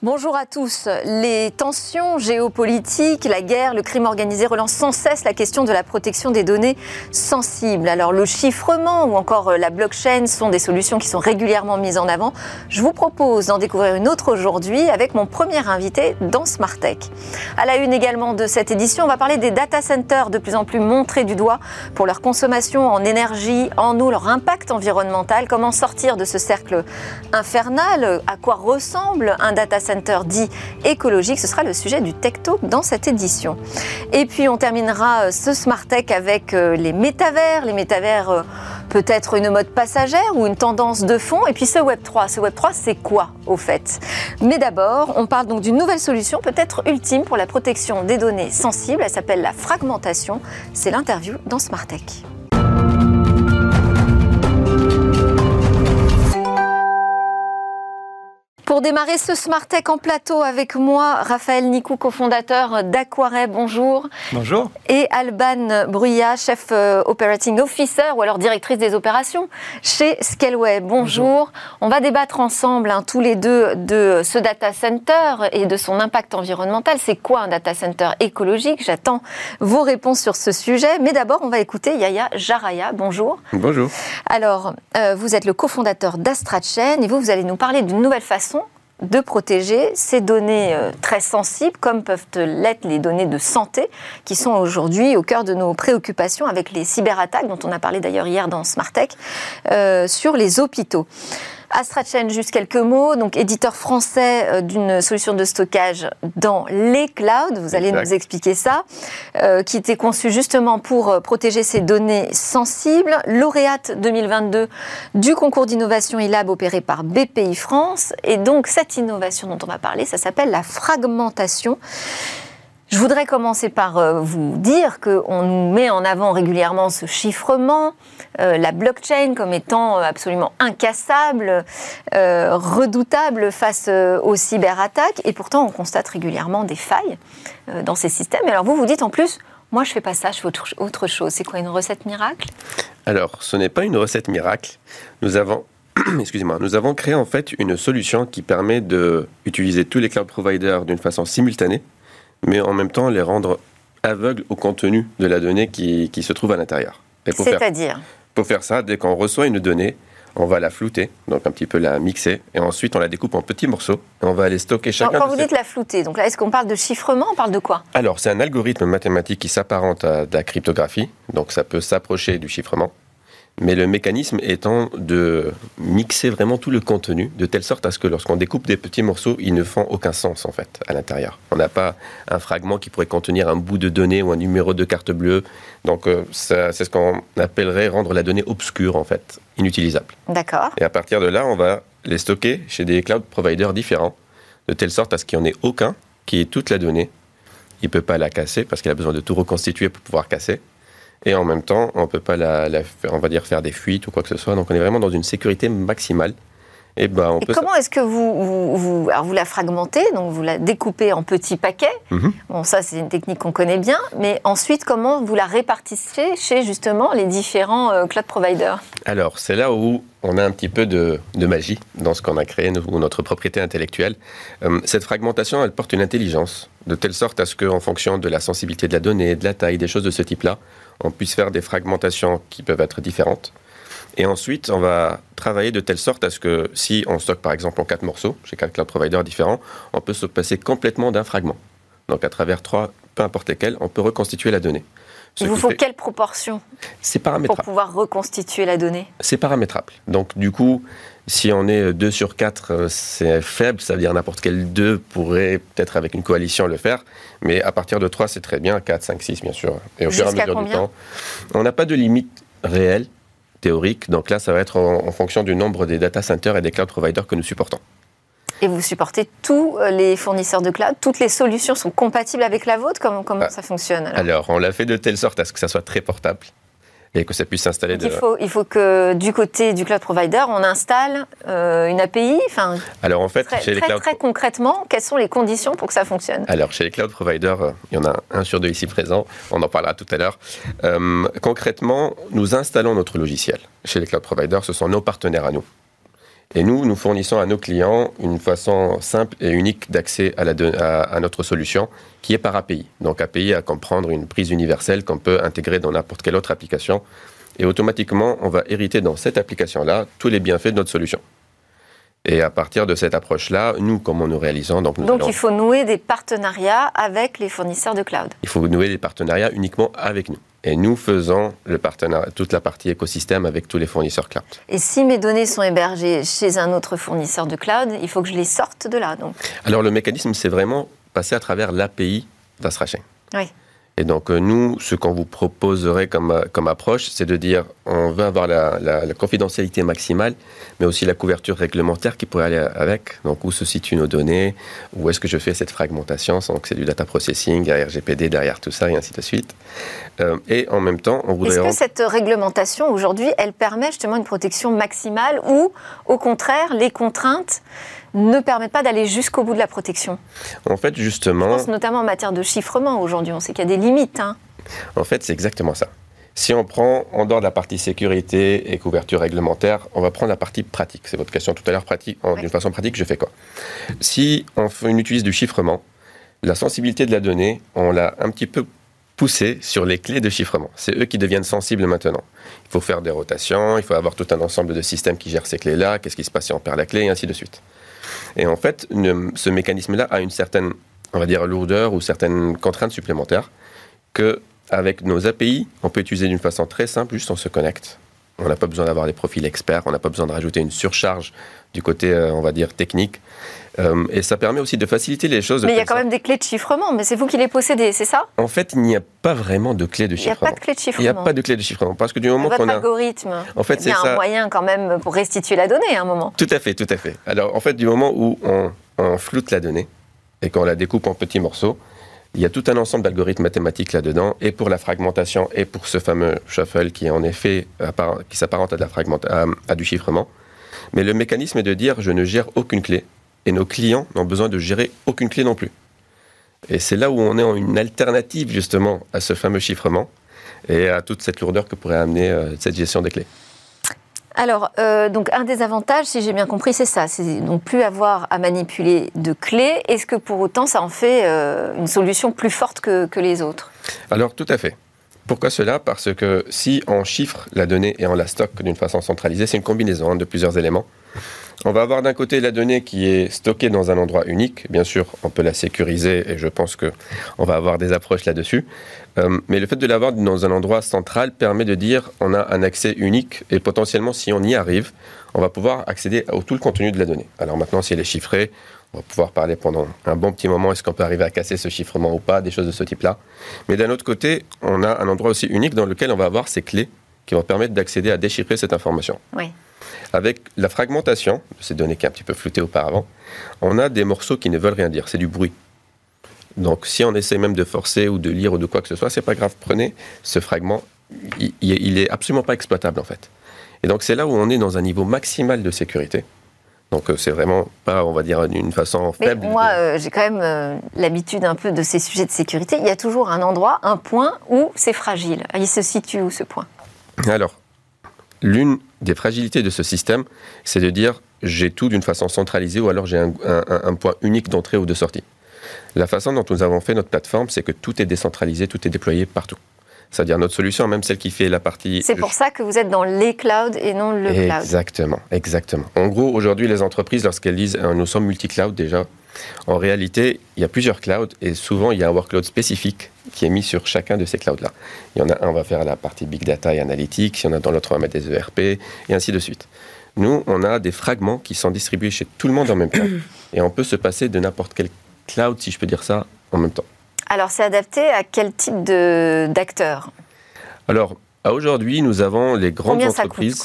Bonjour à tous. Les tensions géopolitiques, la guerre, le crime organisé relancent sans cesse la question de la protection des données sensibles. Alors le chiffrement ou encore euh, la blockchain sont des solutions qui sont régulièrement mises en avant. Je vous propose d'en découvrir une autre aujourd'hui avec mon premier invité dans Smart Tech. À la une également de cette édition, on va parler des data centers de plus en plus montrés du doigt pour leur consommation en énergie, en eau, leur impact environnemental, comment sortir de ce cercle infernal, à quoi ressemble un data center Center dit écologique. Ce sera le sujet du Tech Talk dans cette édition. Et puis on terminera euh, ce Smart Tech avec euh, les métavers. Les métavers euh, peut-être une mode passagère ou une tendance de fond. Et puis ce Web 3, ce Web 3, c'est quoi au fait? Mais d'abord, on parle donc d'une nouvelle solution, peut-être ultime pour la protection des données sensibles. Elle s'appelle la fragmentation. C'est l'interview dans Smart Tech. Pour démarrer ce Smart Tech en plateau avec moi, Raphaël Nicou, cofondateur d'Aquareb, bonjour. Bonjour. Et Alban Bruyat, chef euh, operating officer ou alors directrice des opérations chez Scaleway. Bonjour. On va débattre ensemble, hein, tous les deux, de ce data center et de son impact environnemental. C'est quoi un data center écologique? J'attends vos réponses sur ce sujet. Mais d'abord, on va écouter Yaya Jaraya. Bonjour. Bonjour. Alors, euh, vous êtes le cofondateur d'AstraChain et vous, vous allez nous parler d'une nouvelle façon de protéger ces données euh, très sensibles, comme peuvent l'être les données de santé, qui sont aujourd'hui au cœur de nos préoccupations avec les cyberattaques, dont on a parlé d'ailleurs hier dans Smart Tech, euh, sur les hôpitaux. AstraChain, juste quelques mots. Donc, éditeur français euh, d'une solution de stockage dans les clouds. Vous allez nous expliquer ça. Euh, qui était conçu justement pour euh, protéger ces données sensibles. Lauréate 2022 du concours d'innovation e-lab opéré par BPI France. Et donc, cette innovation dont on va parler, ça s'appelle la fragmentation. Je voudrais commencer par euh, vous dire qu'on nous met en avant régulièrement ce chiffrement, euh, la blockchain comme étant absolument incassable, euh, redoutable face aux cyberattaques, et pourtant on constate régulièrement des failles dans ces systèmes. Et alors vous, vous dites en plus, moi je fais pas ça, je fais autre chose. C'est quoi une recette miracle? Alors, ce n'est pas une recette miracle. Nous avons excusez-moi, nous avons créé en fait une solution qui permet d'utiliser tous les cloud providers d'une façon simultanée mais en même temps les rendre aveugles au contenu de la donnée qui, qui se trouve à l'intérieur. C'est-à-dire Pour faire ça, dès qu'on reçoit une donnée, on va la flouter, donc un petit peu la mixer, et ensuite on la découpe en petits morceaux, et on va les stocker chacun. quand vous dites la flouter, donc là, est-ce qu'on parle de chiffrement, on parle de quoi? Alors, c'est un algorithme mathématique qui s'apparente à de la cryptographie, donc ça peut s'approcher du chiffrement. Mais le mécanisme étant de mixer vraiment tout le contenu, de telle sorte à ce que lorsqu'on découpe des petits morceaux, ils ne font aucun sens en fait à l'intérieur. On n'a pas un fragment qui pourrait contenir un bout de données ou un numéro de carte bleue. Donc euh, c'est ce qu'on appellerait rendre la donnée obscure en fait, inutilisable. D'accord. Et à partir de là, on va les stocker chez des cloud providers différents, de telle sorte à ce qu'il n'y en ait aucun qui ait toute la donnée. Il ne peut pas la casser parce qu'il a besoin de tout reconstituer pour pouvoir casser et en même temps, on ne peut pas la, on va dire faire des fuites ou quoi que ce soit. Donc on est vraiment dans une sécurité maximale. Et, ben, on et comment est-ce que vous, vous, alors vous la fragmentez, donc vous la découpez en petits paquets mhm. Bon, ça c'est une technique qu'on connaît bien, mais ensuite comment vous la répartissez chez justement les différents euh, cloud providers? Alors c'est là où on a un petit peu de, de magie dans ce qu'on a créé, nous, notre propriété intellectuelle. Euh, cette fragmentation, elle porte une intelligence, de telle sorte à ce qu'en fonction de la sensibilité de la donnée, de la taille, des choses de ce type-là, on puisse faire des fragmentations qui peuvent être différentes. Et ensuite, on va travailler de telle sorte à ce que si on stocke par exemple en quatre morceaux, chez quatre cloud providers différents, on peut se passer complètement d'un fragment. Donc à travers trois, peu importe lesquels, on peut reconstituer la donnée. Il vous faut quelle proportion. Pour pouvoir reconstituer la donnée C'est paramétrable. Donc du coup, si on est 2 sur 4, euh, c'est faible, ça veut dire n'importe quel 2 pourrait peut-être avec une coalition le faire, mais à partir de 3, c'est très bien, 4, 5, 6 bien sûr. Et au fur et à mesure du temps, on n'a pas de limite réelle, théorique, donc là ça va être en, fonction du nombre des data centers et des cloud providers que nous supportons. Et vous supportez tous euh, les fournisseurs de cloud Toutes les solutions sont compatibles avec la vôtre? Comment, comment ah. ça fonctionne alors, alors on l'a fait de telle sorte à ce que ça soit très portable et que ça puisse s'installer. De... Il, faut, il faut que du côté du cloud provider, on installe euh, une API. Enfin, Alors en fait, très, chez les cloud... très concrètement, quelles sont les conditions pour que ça fonctionne? Alors chez les cloud providers, euh, il y en a un sur deux ici présent. On en parlera tout à l'heure. Euh, concrètement, nous installons notre logiciel. Chez les cloud providers, ce sont nos partenaires à nous. Et nous, nous fournissons à nos clients une façon simple et unique d'accès à, notre solution qui est par API. Donc API à comprendre une prise universelle qu'on peut intégrer dans n'importe quelle autre application. Et automatiquement, on va hériter dans cette application-là tous les bienfaits de notre solution. Et à partir de cette approche-là, nous, comment nous réalisons Donc, donc il faut nouer des partenariats avec les fournisseurs de cloud. Il faut nouer des partenariats uniquement avec nous. Et nous faisons le partenariat, toute la partie écosystème avec tous les fournisseurs cloud. Et si mes données sont hébergées chez un autre fournisseur de cloud, il faut que je les sorte de là. Donc. Alors le mécanisme, c'est vraiment passer à travers l'API d'Astrachain. Oui. Et donc, euh, nous, ce qu'on vous proposerait comme, euh, comme approche, c'est de dire on veut avoir la, confidentialité maximale, mais aussi la couverture réglementaire qui pourrait aller avec. Donc, où se situent nos données? Où est-ce que je fais cette fragmentation? Donc, c'est du data processing, a RGPD derrière tout ça, et ainsi de suite. Euh, et en même temps, on voudrait. Est-ce que cette réglementation, aujourd'hui, elle permet justement une protection maximale ou, au contraire, les contraintes ne permettent pas d'aller jusqu'au bout de la protection En fait, justement. Je pense notamment en matière de chiffrement aujourd'hui. On sait qu'il y a des limites. Hein. En fait, c'est exactement ça. Si on prend en dehors de la partie sécurité et couverture réglementaire, on va prendre la partie pratique. C'est votre question tout à l'heure, pratique. D'une façon pratique, je fais quoi? Si on, fait, on utilise du chiffrement, la sensibilité de la donnée, on l'a un petit peu poussée sur les clés de chiffrement. C'est eux qui deviennent sensibles maintenant. Il faut faire des rotations, il faut avoir tout un ensemble de systèmes qui gèrent ces clés-là, qu'est-ce qui se passe si on perd la clé, et ainsi de suite. Et en fait, ce mécanisme-là a une certaine, on va dire, lourdeur ou certaines contraintes supplémentaires que avec nos API, on peut utiliser d'une façon très simple, juste on se connecte. On n'a pas besoin d'avoir des profils experts, on n'a pas besoin de rajouter une surcharge du côté, euh, on va dire, technique. Euh, et ça permet aussi de faciliter les choses. Mais il y a quand même des clés de chiffrement, mais c'est vous qui les possédez, c'est ça? En fait, il n'y a pas vraiment de clés de chiffrement. Il n'y a pas de clés de chiffrement. Il n'y a pas de clés de chiffrement. Parce que du moment qu'on a. algorithme. En fait, c'est un moyen quand même pour restituer la donnée à un moment. Tout à fait, tout à fait. Alors, en fait, du moment où on, on floute la donnée et qu'on la découpe en petits morceaux, il y a tout un ensemble d'algorithmes mathématiques là-dedans, et pour la fragmentation, et pour ce fameux shuffle qui en effet qui s'apparente à, à, à du chiffrement. Mais le mécanisme est de dire je ne gère aucune clé, et nos clients n'ont besoin de gérer aucune clé non plus. Et c'est là où on est en une alternative justement à ce fameux chiffrement et à toute cette lourdeur que pourrait amener euh, cette gestion des clés. Alors, euh, donc un des avantages, si j'ai bien compris, c'est ça, c'est donc plus avoir à manipuler de clés. Est-ce que pour autant, ça en fait euh, une solution plus forte que, que les autres? Alors, tout à fait. Pourquoi cela? Parce que si on chiffre la donnée et on la stocke d'une façon centralisée, c'est une combinaison de plusieurs éléments. On va avoir d'un côté la donnée qui est stockée dans un endroit unique. Bien sûr, on peut la sécuriser et je pense qu'on va avoir des approches là-dessus. Euh, mais le fait de l'avoir dans un endroit central permet de dire on a un accès unique et potentiellement, si on y arrive, on va pouvoir accéder à tout le contenu de la donnée. Alors maintenant, si elle est chiffrée, on va pouvoir parler pendant un bon petit moment, est-ce qu'on peut arriver à casser ce chiffrement ou pas, des choses de ce type-là. Mais d'un autre côté, on a un endroit aussi unique dans lequel on va avoir ces clés qui vont permettre d'accéder à déchiffrer cette information. Oui. Avec la fragmentation de ces données qui est un petit peu floutées auparavant, on a des morceaux qui ne veulent rien dire, c'est du bruit. Donc si on essaie même de forcer ou de lire ou de quoi que ce soit, c'est pas grave, prenez ce fragment, il, il est absolument pas exploitable en fait. Et donc c'est là où on est dans un niveau maximal de sécurité. Donc euh, c'est vraiment pas, on va dire, d'une façon faible. moi, euh, j'ai quand même euh, l'habitude un peu de ces sujets de sécurité. Il y a toujours un endroit, un point où c'est fragile. Il se situe où ce point? Alors, l'une des fragilités de ce système, c'est de dire j'ai tout d'une façon centralisée ou alors j'ai un, point unique d'entrée ou de sortie. La façon dont nous avons fait notre plateforme, c'est que tout est décentralisé, tout est déployé partout. C'est-à-dire notre solution, même celle qui fait la partie... C'est pour ça que vous êtes dans les clouds et non le cloud. Exactement, exactement. En gros, aujourd'hui, les entreprises, lorsqu'elles disent euh, nous sommes multi-cloud déjà, en réalité, il y a plusieurs clouds et souvent, il y a un workload spécifique qui est mis sur chacun de ces clouds-là. Il y en a un, on va faire la partie big data et analytics, il y en a dans l'autre, on va mettre des ERP, et ainsi de suite. Nous, on a des fragments qui sont distribués chez tout le monde en même temps. Et on peut se passer de n'importe quel cloud, si je peux dire ça, en même temps. Alors, c'est adapté à quel type d'acteurs? Alors, aujourd'hui, nous avons les grandes entreprises.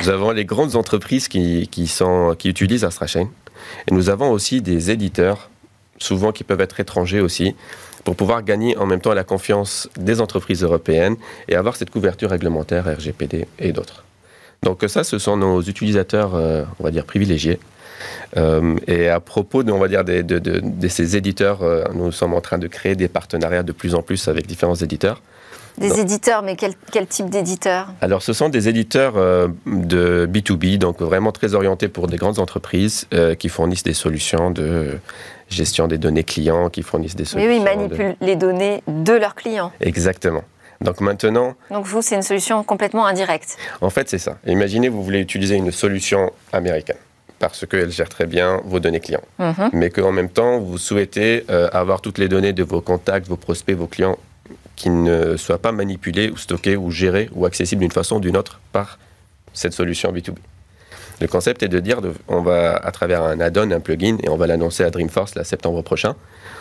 nous avons les grandes entreprises qui, qui, sont, qui utilisent AstraChain. Et nous avons aussi des éditeurs, souvent qui peuvent être étrangers aussi, pour pouvoir gagner en même temps la confiance des entreprises européennes et avoir cette couverture réglementaire RGPD et d'autres. Donc ça, ce sont nos utilisateurs, euh, on va dire, privilégiés. Euh, et à propos, de, ces éditeurs, euh, nous sommes en train de créer des partenariats de plus en plus avec différents éditeurs. Des éditeurs, mais quel, type d'éditeurs? Alors, ce sont des éditeurs euh, de B2B, donc vraiment très orientés pour des grandes entreprises euh, qui fournissent des solutions de gestion des données clients, qui fournissent des solutions. Mais oui, ils manipulent les données de leurs clients. Exactement. Donc maintenant. Donc vous, c'est une solution complètement indirecte. En fait, c'est ça. Imaginez, vous voulez utiliser une solution américaine parce qu'elle gère très bien vos données clients. Mhm. Mais qu'en même temps, vous souhaitez euh, avoir toutes les données de vos contacts, vos prospects, vos clients qui ne soient pas manipulées ou stockées ou gérées ou accessibles d'une façon ou d'une autre par cette solution B2B. Le concept est de dire, on va à travers un add-on, un plugin, et on va l'annoncer à Dreamforce le septembre prochain,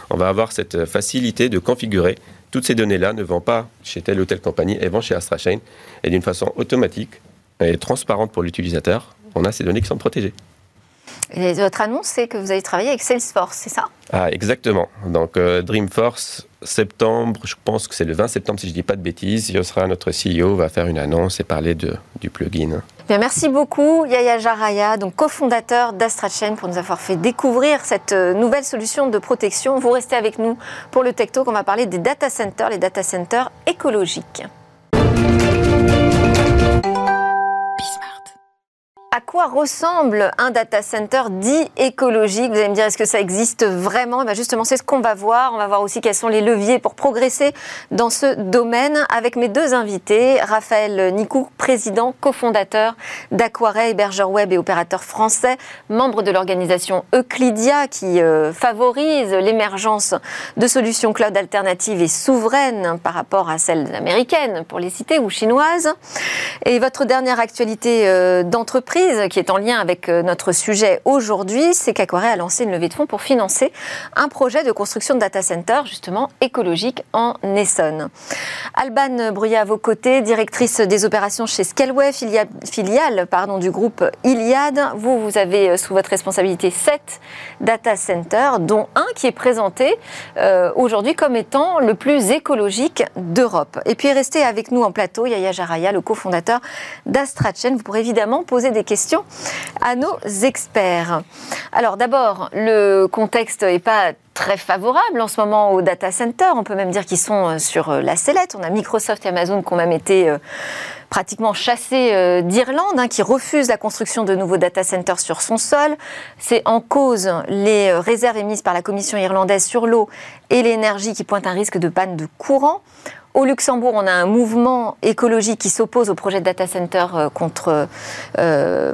on va avoir cette facilité de configurer toutes ces données-là ne vont pas chez telle ou telle compagnie, elles vont chez AstraChain, et d'une façon automatique et transparente pour l'utilisateur, on a ces données qui sont protégées. Et votre annonce, c'est que vous allez travailler avec Salesforce, c'est ça? Ah, exactement. Donc, euh, Dreamforce, septembre, je pense que c'est le 20 septembre, si je ne dis pas de bêtises, sera notre CEO va faire une annonce et parler du plugin. Merci beaucoup, Yaya Jaraya, donc cofondateur d'AstraChain, pour nous avoir fait découvrir cette euh, nouvelle solution de protection. Vous restez avec nous pour le Tech Talk. On va parler des data centers, les data centers écologiques. À quoi ressemble un data center dit écologique? Vous allez me dire, est-ce que ça existe vraiment? Eh bien Justement, c'est ce qu'on va voir. On va voir aussi quels sont les leviers pour progresser dans ce domaine avec mes deux invités. Raphaël Nicou, président, cofondateur d'Aquaret, hébergeur web et opérateur français, membre de l'organisation Euclidia qui euh, favorise l'émergence de solutions cloud alternatives et souveraines par rapport à celles américaines, pour les citer, ou chinoises. Et votre dernière actualité euh, qui est en lien avec euh, notre sujet aujourd'hui, c'est qu'Aquaré a lancé une levée de fonds pour financer un projet de construction de data center, justement écologique, en Essonne. Alban Bruyat à vos côtés, directrice des opérations chez Scaleway, filiale, pardon, du groupe Iliad. Vous, vous avez euh, sous votre responsabilité sept data centers, dont un qui est présenté euh, aujourd'hui comme étant le plus écologique d'Europe. Et puis restez avec nous en plateau, Yaya Jaraya, le cofondateur d'Astrachen. Vous pourrez évidemment poser des questions à nos experts. Alors d'abord, le contexte n'est pas très favorable en ce moment aux data centers. On peut même dire qu'ils sont euh, sur euh, la sellette. On a Microsoft et Amazon qui ont même été euh, pratiquement chassés d'Irlande, hein, qui refusent la construction de nouveaux data centers sur son sol. C'est en cause les réserves émises par la Commission irlandaise sur l'eau et l'énergie qui pointent un risque de panne de courant. Au Luxembourg, on a un mouvement écologique qui s'oppose au projet de data center euh, contre euh,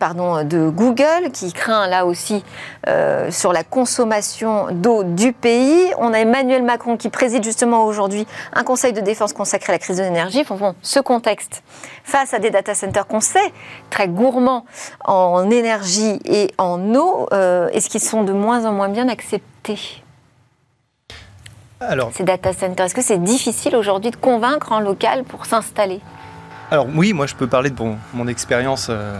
pardon, de Google, qui craint là aussi euh, sur la consommation d'eau du pays. On a Emmanuel Macron qui préside justement aujourd'hui un conseil de défense consacré à la crise de l'énergie. Bon, ce contexte, face à des data centers qu'on sait très gourmands en énergie et en eau, euh, est-ce qu'ils sont de moins en moins bien acceptés? Alors, ces data centers Est-ce que c'est difficile aujourd'hui de convaincre en local pour s'installer? Alors oui, moi je peux parler de mon expérience euh,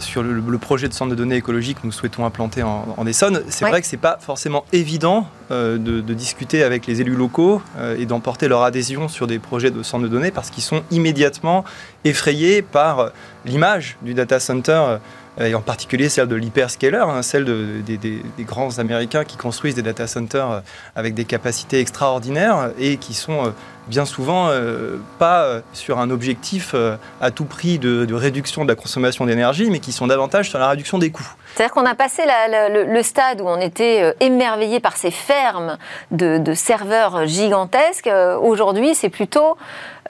sur le, projet de centre de données écologique que nous souhaitons implanter en, Essonne. C'est vrai que ce n'est pas forcément évident euh, de, discuter avec les élus locaux euh, et d'emporter leur adhésion sur des projets de centre de données parce qu'ils sont immédiatement effrayés par l'image du data center et en particulier celle de l'hyperscaler, hein, celle des, grands Américains qui construisent des data centers euh, avec des capacités extraordinaires et qui sont euh, bien souvent euh, pas sur un objectif à tout prix de, réduction de la consommation d'énergie, mais qui sont davantage sur la réduction des coûts. C'est-à-dire qu'on a passé le, stade où on était émerveillé par ces fermes de, serveurs gigantesques. Aujourd'hui, c'est plutôt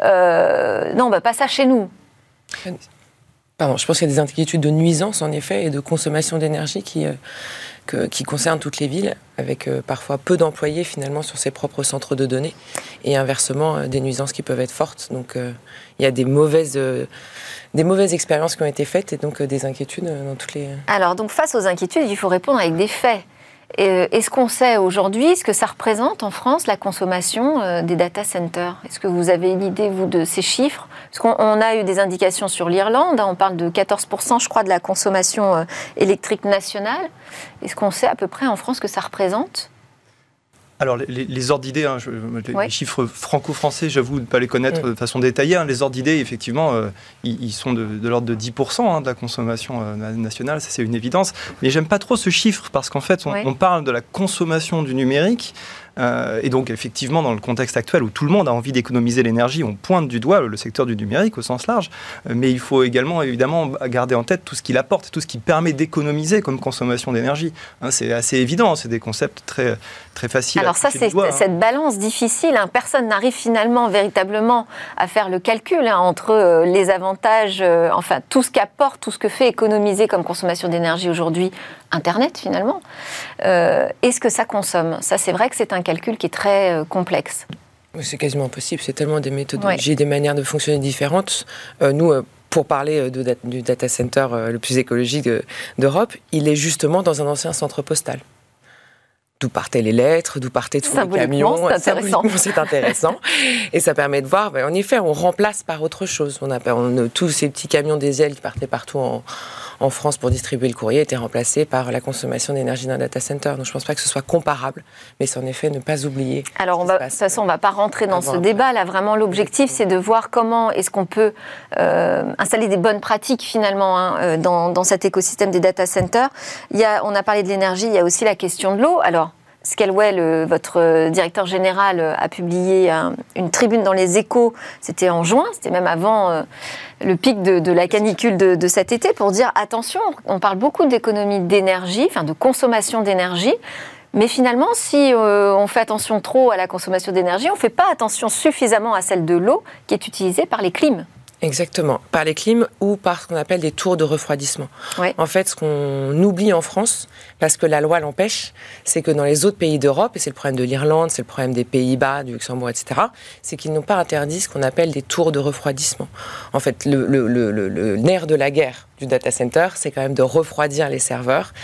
non, bah, pas ça chez nous je pense qu'il y a des inquiétudes de nuisance, en effet, et de consommation d'énergie qui, euh, qui concernent toutes les villes, avec euh, parfois peu d'employés, finalement, sur ses propres centres de données, et inversement, euh, des nuisances qui peuvent être fortes. Donc, il y a des mauvaises, des mauvaises expériences qui ont été faites, et donc des inquiétudes dans toutes les... Alors, donc, face aux inquiétudes, il faut répondre avec des faits. Euh, est-ce qu'on sait aujourd'hui ce que ça représente en France, la consommation euh, des data centers? Est-ce que vous avez une idée, vous, de ces chiffres? Parce qu'on a eu des indications sur l'Irlande, hein, on parle de 14%, je crois, de la consommation euh, électrique nationale. Est-ce qu'on sait à peu près en France ce que ça représente? Alors, les, ordres d'idées, hein, les, chiffres franco-français, j'avoue ne pas les connaître de façon détaillée. Hein. les ordres d'idées, effectivement, euh, ils, sont de, l'ordre de 10% hein, de la consommation euh, nationale, ça c'est une évidence. Mais j'aime pas trop ce chiffre parce qu'en fait, on, parle de la consommation du numérique Euh, et donc, effectivement, dans le contexte actuel où tout le monde a envie d'économiser l'énergie, on pointe du doigt le secteur du numérique au sens large. Euh, mais il faut également, évidemment, garder en tête tout ce qu'il apporte, tout ce qui permet d'économiser comme consommation d'énergie. Hein, c'est assez évident, c'est des concepts très, très faciles. Alors, ça, c'est hein. cette balance difficile. Hein. Personne n'arrive finalement véritablement à faire le calcul entre euh, les avantages, enfin, tout ce qu'apporte, tout ce que fait économiser comme consommation d'énergie aujourd'hui Internet finalement, euh, et ce que ça consomme? Ça, c'est vrai que c'est un calcul qui est très euh, complexe. C'est quasiment impossible. C'est tellement des méthodologies, des manières de fonctionner différentes. Euh, nous, pour parler du data center le plus écologique d'Europe, il est justement dans un ancien centre postal d'où partaient les lettres, d'où partaient tous les camions. C'est intéressant. C'est intéressant. et ça permet de voir, ben, en effet, on remplace par autre chose. On a, tous ces petits camions diesel qui partaient partout en, en France pour distribuer le courrier était remplacé par la consommation d'énergie d'un data center. Donc je ne pense pas que ce soit comparable, mais c'est en effet ne pas oublier. Alors on va, de toute façon, on ne va pas rentrer dans ce débat. Là, vraiment, l'objectif, c'est de voir comment est-ce qu'on peut euh, installer des bonnes pratiques finalement hein, euh, dans, dans, cet écosystème des data centers. Il y a, on a parlé de l'énergie, il y a aussi la question de l'eau. Alors, Scalwell, votre directeur général, a publié une tribune dans les échos, c'était en juin, c'était même avant euh, le pic de, la canicule de, cet été, pour dire attention, on parle beaucoup d'économie d'énergie, enfin de consommation d'énergie, mais finalement, si euh, on fait attention trop à la consommation d'énergie, on ne fait pas attention suffisamment à celle de l'eau qui est utilisée par les clims. Exactement, par les clims ou par ce qu'on appelle des tours de refroidissement. En fait, ce qu'on oublie en France, parce que la loi l'empêche, c'est que dans les autres pays d'Europe, et c'est le problème de l'Irlande, c'est le problème des Pays-Bas, du Luxembourg, etc., c'est qu'ils n'ont pas interdit ce qu'on appelle des tours de refroidissement. En fait, le, le nerf de la guerre du data center, c'est quand même de refroidir les serveurs.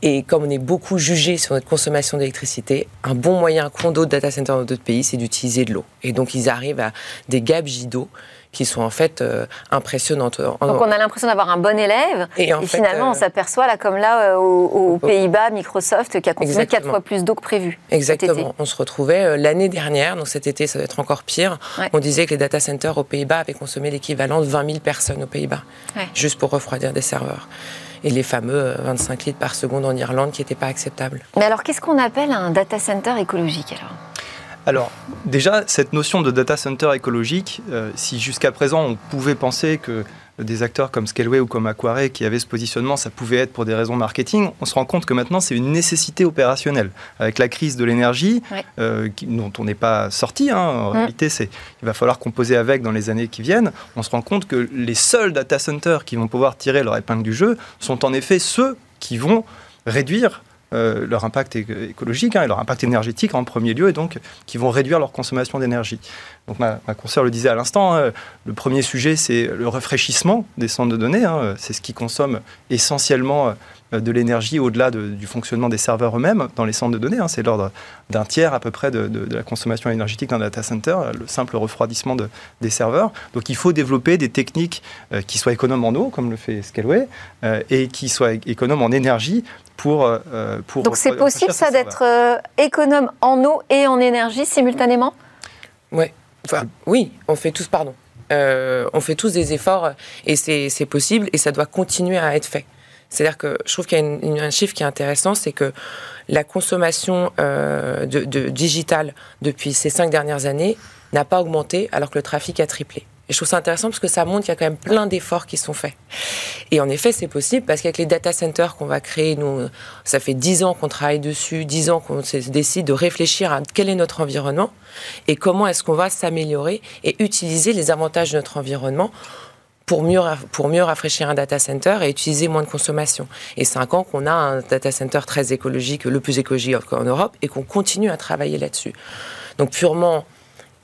Et comme on est beaucoup jugé sur notre consommation d'électricité, un bon moyen qu'on d'autres data centers dans d'autres pays, c'est d'utiliser de l'eau. Et donc, ils arrivent à des gabegies d'eau qui sont en fait euh, impressionnantes. Donc on a l'impression d'avoir un bon élève, et, finalement on euh, s'aperçoit là comme là euh, aux, Pays-Bas, Microsoft qui a consommé quatre fois plus d'eau que prévu. Exactement. On se retrouvait l'année dernière, donc cet été ça va être encore pire. On disait que les data centers aux Pays-Bas avaient consommé l'équivalent de 20 000 personnes aux Pays-Bas, juste pour refroidir des serveurs et les fameux 25 litres par seconde en Irlande qui n'étaient pas acceptables. Mais alors, qu'est-ce qu'on appelle un data center écologique alors? Alors, déjà, cette notion de data center écologique, euh, si jusqu'à présent on pouvait penser que des acteurs comme Scaleway ou comme Aquare qui avaient ce positionnement, ça pouvait être pour des raisons marketing, on se rend compte que maintenant c'est une nécessité opérationnelle. Avec la crise de l'énergie, euh, dont on n'est pas sorti, hein, en mm. réalité c'est, il va falloir composer avec dans les années qui viennent, on se rend compte que les seuls data centers qui vont pouvoir tirer leur épingle du jeu sont en effet ceux qui vont réduire euh, leur impact écologique hein, et leur impact énergétique en premier lieu, et donc qui vont réduire leur consommation d'énergie. Donc ma, ma le disait à l'instant, hein, le premier sujet c'est le rafraîchissement des centres de données, hein, c'est ce qui consomme essentiellement euh, de l'énergie au-delà du fonctionnement des serveurs eux-mêmes dans les centres de données. c'est l'ordre d'un tiers à peu près de, la consommation énergétique d'un data center, le simple refroidissement des serveurs. Donc il faut développer des techniques euh, qui soient économes en eau, comme le fait Scaleway, et qui soient économes en énergie euh, euh, pour, Donc c'est possible ça d'être euh, économe en eau et en énergie simultanément? Ouais. enfin, Oui, on fait tous, pardon. on fait tous des efforts et c'est possible et ça doit continuer à être fait. C'est-à-dire que je trouve qu'il y a un chiffre qui est intéressant, c'est que la consommation de, de digital depuis ces cinq dernières années n'a pas augmenté alors que le trafic a triplé. Et je trouve ça intéressant parce que ça montre qu'il y a quand même plein d'efforts qui sont faits. Et en effet, c'est possible parce qu'avec les data centers qu'on va créer, nous, ça fait dix ans qu'on travaille dessus, dix ans qu'on décide de réfléchir à quel est notre environnement et comment est-ce qu'on va s'améliorer et utiliser les avantages de notre environnement pour mieux, pour mieux rafraîchir un data center et utiliser moins de consommation. Et cinq ans qu'on a un data center très écologique, le plus écologique en Europe, et qu'on continue à travailler là-dessus. Donc purement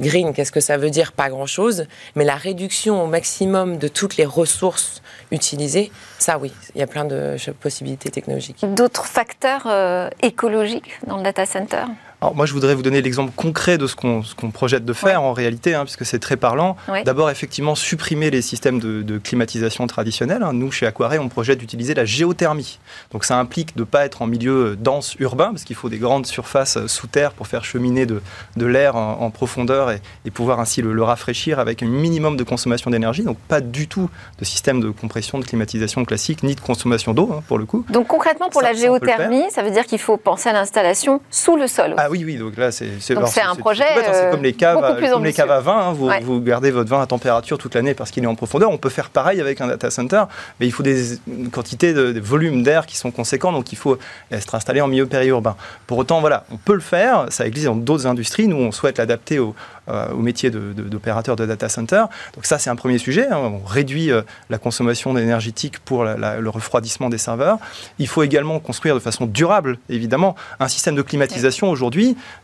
Green, qu'est-ce que ça veut dire? Pas grand-chose. Mais la réduction au maximum de toutes les ressources utilisées, ça oui, il y a plein de possibilités technologiques. D'autres facteurs euh, écologiques dans le data center? Alors moi, je voudrais vous donner l'exemple concret de ce qu'on projette de faire en réalité, hein, puisque c'est très parlant. D'abord, effectivement, supprimer les systèmes de, climatisation traditionnels. Hein. Nous, chez Aquaré, on projette d'utiliser la géothermie. Donc ça implique de ne pas être en milieu dense urbain, parce qu'il faut des grandes surfaces euh, sous terre pour faire cheminer de, de l'air en, profondeur et, pouvoir ainsi le, rafraîchir avec un minimum de consommation d'énergie. Donc pas du tout de système de compression, de climatisation classique, ni de consommation d'eau, hein, pour le coup. Donc concrètement, pour la géothermie, ça veut dire qu'il faut penser à l'installation sous le sol Ah oui, oui, donc là, c'est un projet. C'est euh, comme les caves, comme les caves à vin. hein, vous, Ouais. vous gardez votre vin à température toute l'année parce qu'il est en profondeur. On peut faire pareil avec un data center, mais il faut des quantités de, des volumes d'air qui sont conséquents, donc il faut être installé en milieu périurbain. Pour autant, voilà, on peut le faire. Ça existe dans d'autres industries. Nous, on souhaite l'adapter au, euh, au métier de- de- d'opérateur de, data center. Donc ça, c'est un premier sujet. hein. On réduit euh, la consommation énergétique pour la- la- le refroidissement des serveurs. Il faut également construire de façon durable, évidemment, un système de climatisation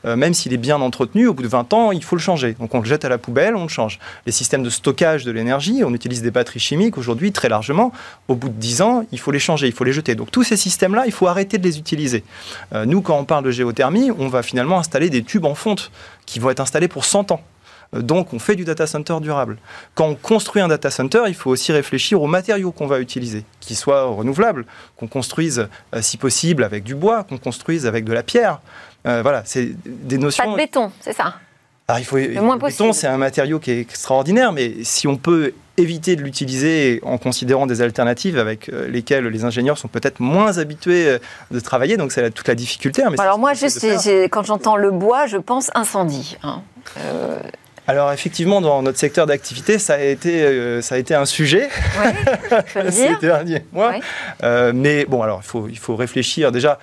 euh, même s'il est bien entretenu, au bout de 20 ans, il faut le changer. Donc on le jette à la poubelle, on le change. Les systèmes de stockage de l'énergie, on utilise des batteries chimiques aujourd'hui très largement. Au bout de 10 ans, il faut les changer, il faut les jeter. Donc tous ces systèmes-là, il faut arrêter de les utiliser. Euh, nous, quand on parle de géothermie, on va finalement installer des tubes en fonte qui vont être installés pour 100 ans. Euh, Donc, on fait du data center durable. Quand on construit un data center, il faut aussi réfléchir aux matériaux qu'on va utiliser, qu'ils soient renouvelables, qu'on construise, si possible, avec du bois, qu'on construise avec de la pierre. Euh, voilà, c'est des Pas notions. de béton, c'est ça. Alors, il faut, Le moins béton, possible. c'est un matériau qui est extraordinaire, mais si on peut éviter de l'utiliser en considérant des alternatives avec euh, lesquelles les ingénieurs sont peut-être moins habitués euh, de travailler, donc c'est toute la difficulté. hein, mais alors moi, juste, quand j'entends le bois, je pense incendie. hein. Euh, Alors effectivement, dans notre secteur d'activité, ça a été, euh, ça a été un sujet ouais, le ces derniers mois. Ouais. Euh, mais bon, alors il faut, il faut réfléchir. Déjà,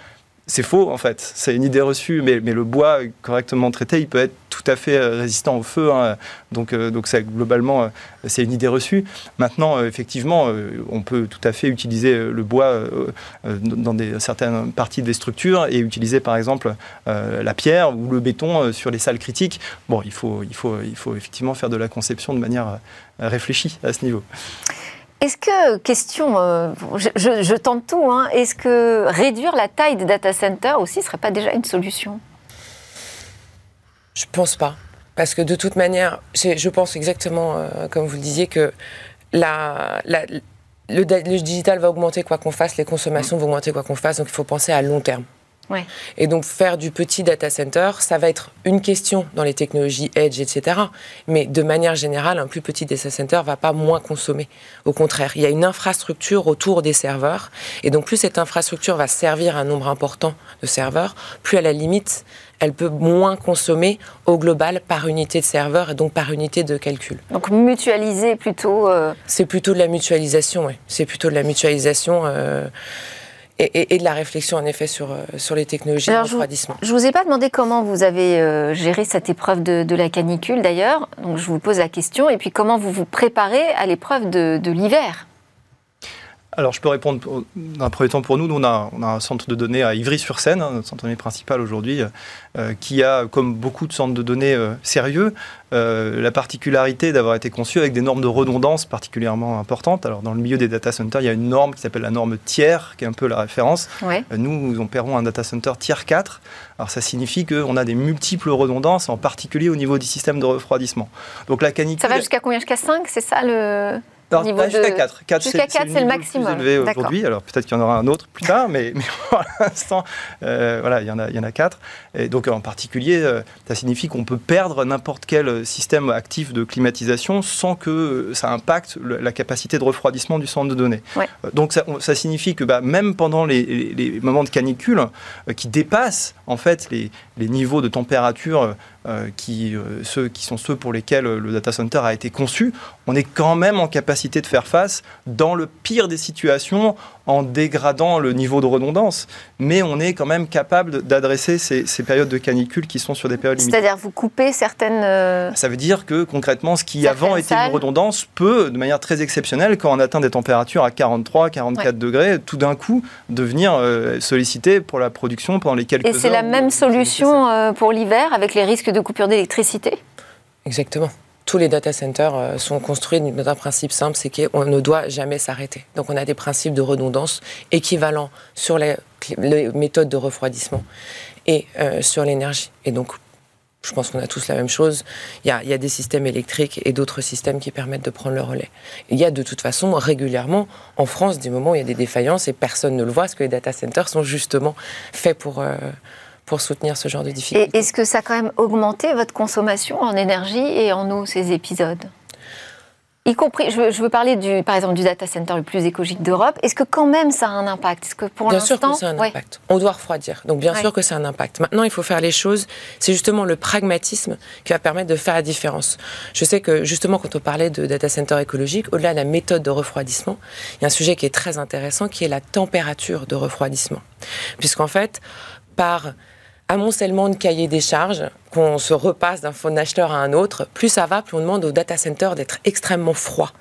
c'est faux en fait. C'est une idée reçue, mais, le bois correctement traité, il peut être tout à fait euh, résistant au feu. hein. Donc, euh, donc globalement, euh, c'est une idée reçue. Maintenant, effectivement, on peut tout à fait utiliser le bois dans certaines parties des structures et utiliser par exemple la pierre ou le béton sur les salles critiques. Bon, il faut, il faut, il faut effectivement faire de la conception de manière réfléchie à ce niveau. Est-ce que, question, euh, je, tente tout, hein, est-ce que réduire la taille des data centers aussi serait pas déjà une solution? Je pense pas. Parce que de toute manière, je pense exactement, euh, comme vous le disiez, que le digital va augmenter quoi qu'on fasse, les consommations vont augmenter quoi qu'on fasse, donc il faut penser à long terme. Ouais. Et donc faire du petit data center, ça va être une question dans les technologies edge, etc. Mais de manière générale, un plus petit data center va pas moins consommer. Au contraire, il y a une infrastructure autour des serveurs, et donc plus cette infrastructure va servir un nombre important de serveurs, plus à la limite, elle peut moins consommer au global par unité de serveur et donc par unité de calcul. Donc mutualiser plutôt. euh, C'est plutôt de la mutualisation, oui. C'est plutôt de la mutualisation euh, et, et- et de la réflexion, en effet, sur, euh, sur les technologies Alors, de refroidissement. Je vous ai pas demandé comment vous avez euh, géré cette épreuve de, de la canicule d'ailleurs, donc je vous pose la question, et puis comment vous vous préparez à l'épreuve de, de l'hiver? Alors, je peux répondre pour- dans un premier temps pour nous. Nous, on a, on a un centre de données à Ivry-sur-Seine, hein, notre centre de données principal aujourd'hui, euh, qui a, comme beaucoup de centres de données euh, sérieux, euh, la particularité d'avoir été conçu avec des normes de redondance particulièrement importantes. Alors, dans le milieu des data centers, il y a une norme qui s'appelle la norme tiers, qui est un peu la référence. Ouais. Euh, Nous, nous opérons un data center tier 4. Alors, ça signifie qu'on a des multiples redondances, en particulier au niveau du système de refroidissement. Donc, la canicule... Ça va jusqu'à combien? Jusqu'à 5 C'est ça le. Alors, niveau jusqu'à de- 4. 4 Jusqu'à quatre, c'est le maximum. élevé aujourd'hui. Alors peut-être qu'il y en aura un autre plus tard, mais, mais pour l'instant, euh, voilà, il y en a, il y en a 4. Et donc en particulier, euh, ça signifie qu'on peut perdre n'importe quel système actif de climatisation sans que ça impacte la capacité de refroidissement du centre de données. Ouais. Euh, Donc ça, signifie que bah, même pendant les, les- les moments de canicule euh, qui dépassent en fait les, les niveaux de température euh, qui, euh, ceux, qui sont ceux pour lesquels euh, le data center a été conçu, on est quand même en capacité de faire face dans le pire des situations en dégradant le niveau de redondance. Mais on est quand même capable d'adresser ces, ces périodes de canicule qui sont sur des périodes limitées. C'est-à-dire vous coupez certaines. euh, Ça veut dire que concrètement, ce qui Certaines avant était salles. une redondance peut, de manière très exceptionnelle, quand on atteint des températures à 43, 44 Ouais. degrés, tout d'un coup devenir euh, sollicité pour la production pendant les quelques Et c'est la même solution euh, pour l'hiver avec les risques de coupure d'électricité? Exactement. Tous les data centers euh, sont construits d'un principe simple, c'est qu'on ne doit jamais s'arrêter. Donc on a des principes de redondance équivalents sur les, méthodes de refroidissement et euh, sur l'énergie. Et donc, je pense qu'on a tous la même chose. Il y a, il y a des systèmes électriques et d'autres systèmes qui permettent de prendre le relais. Il y a de toute façon régulièrement en France des moments où il y a des défaillances et personne ne le voit parce que les data centers sont justement faits pour, euh, pour soutenir ce genre de difficultés. Est-ce que ça a quand même augmenté votre consommation en énergie et en eau ces épisodes? Y compris, je veux, je veux, parler du, par exemple du data center le plus écologique d'Europe. Est-ce que quand même ça a un impact? Est-ce que pour Bien sûr que ça a un impact. On doit refroidir. Donc bien sûr que ça a un impact. Maintenant, il faut faire les choses. C'est justement le pragmatisme qui va permettre de faire la différence. Je sais que justement quand on parlait de data center écologique, au-delà de la méthode de refroidissement, il y a un sujet qui est très intéressant qui est la température de refroidissement. Puisqu'en fait, par amoncellement de cahiers des charges, qu'on se repasse d'un phone acheteur à un autre, plus ça va, plus on demande au data center d'être extrêmement froid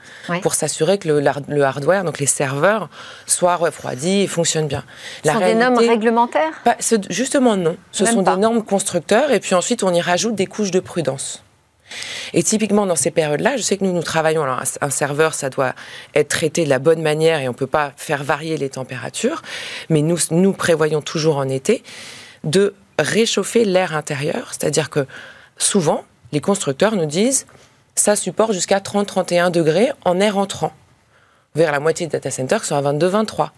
pour s'assurer que le, hardware, donc les serveurs, soient refroidis et fonctionnent bien. Ce sont des normes réglementaires? Justement non. Ce sont des normes constructeurs et puis ensuite on y rajoute des couches de prudence. Et typiquement dans ces périodes-là, je sais que nous, nous travaillons, alors un serveur, ça doit être traité de la bonne manière et on ne peut pas faire varier les températures, mais nous, nous prévoyons toujours en été de réchauffer l'air intérieur. C'est-à-dire que souvent, les constructeurs nous disent ça supporte jusqu'à 30-31 degrés en air entrant. Vers la moitié des data centers qui sont à 22-23.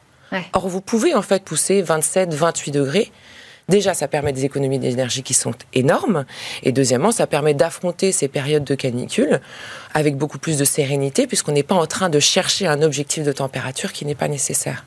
Or, vous pouvez en fait pousser 27-28 degrés. Déjà, ça permet des économies d'énergie qui sont énormes. Et deuxièmement, ça permet d'affronter ces périodes de canicule avec beaucoup plus de sérénité, puisqu'on n'est pas en train de chercher un objectif de température qui n'est pas nécessaire.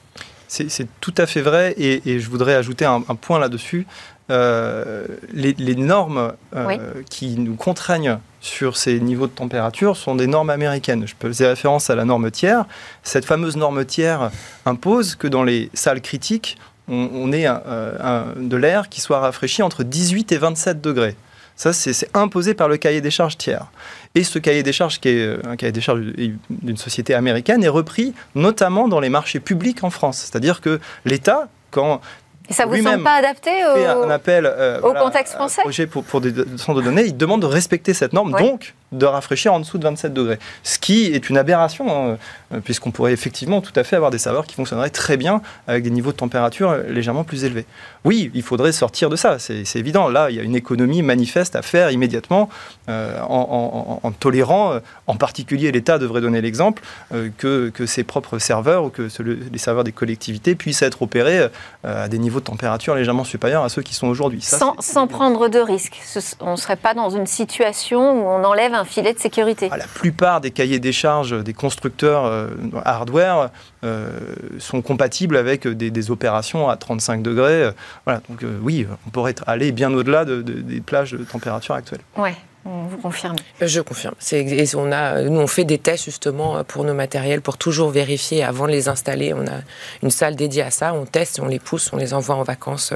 C'est tout à fait vrai. Et, je voudrais ajouter un point là-dessus. Euh, les, normes euh, qui nous contraignent sur ces niveaux de température sont des normes américaines. Je faisais référence à la norme tiers. Cette fameuse norme tiers impose que dans les salles critiques, on, ait euh, de l'air qui soit rafraîchi entre 18 et 27 degrés. Ça, c'est imposé par le cahier des charges tiers. Et ce cahier des charges, qui est un cahier des charges d'une société américaine, est repris notamment dans les marchés publics en France. C'est-à-dire que l'État, quand et ça vous semble pas adapté au, un appel, euh, au contexte français projet pour, pour, des centres de données, il demande de respecter cette norme, donc de rafraîchir en dessous de 27 degrés. Ce qui est une aberration, hein, euh, puisqu'on pourrait effectivement tout à fait avoir des serveurs qui fonctionneraient très bien avec des niveaux de température légèrement plus élevés. Oui, il faudrait sortir de ça, c'est évident. Là, il y a une économie manifeste à faire immédiatement euh, en, tolérant, euh, en particulier l'État devrait donner l'exemple, que, que, ses propres serveurs ou que les serveurs des collectivités puissent être opérés à des niveaux de température légèrement supérieurs à ceux qui sont aujourd'hui. Sans, sans prendre de risques. On ne serait pas dans une situation où on enlève un filet de sécurité. Ah, la plupart des cahiers des charges des constructeurs euh, hardware euh, sont compatibles avec des, opérations à 35 degrés. Euh, voilà, donc oui, on pourrait aller bien au-delà des plages de température actuelles. Ouais. Vous confirmez Je confirme. Et on a, nous, on fait des tests justement pour nos matériels pour toujours vérifier avant de les installer. On a une salle dédiée à ça. On teste, on les pousse, on les envoie en vacances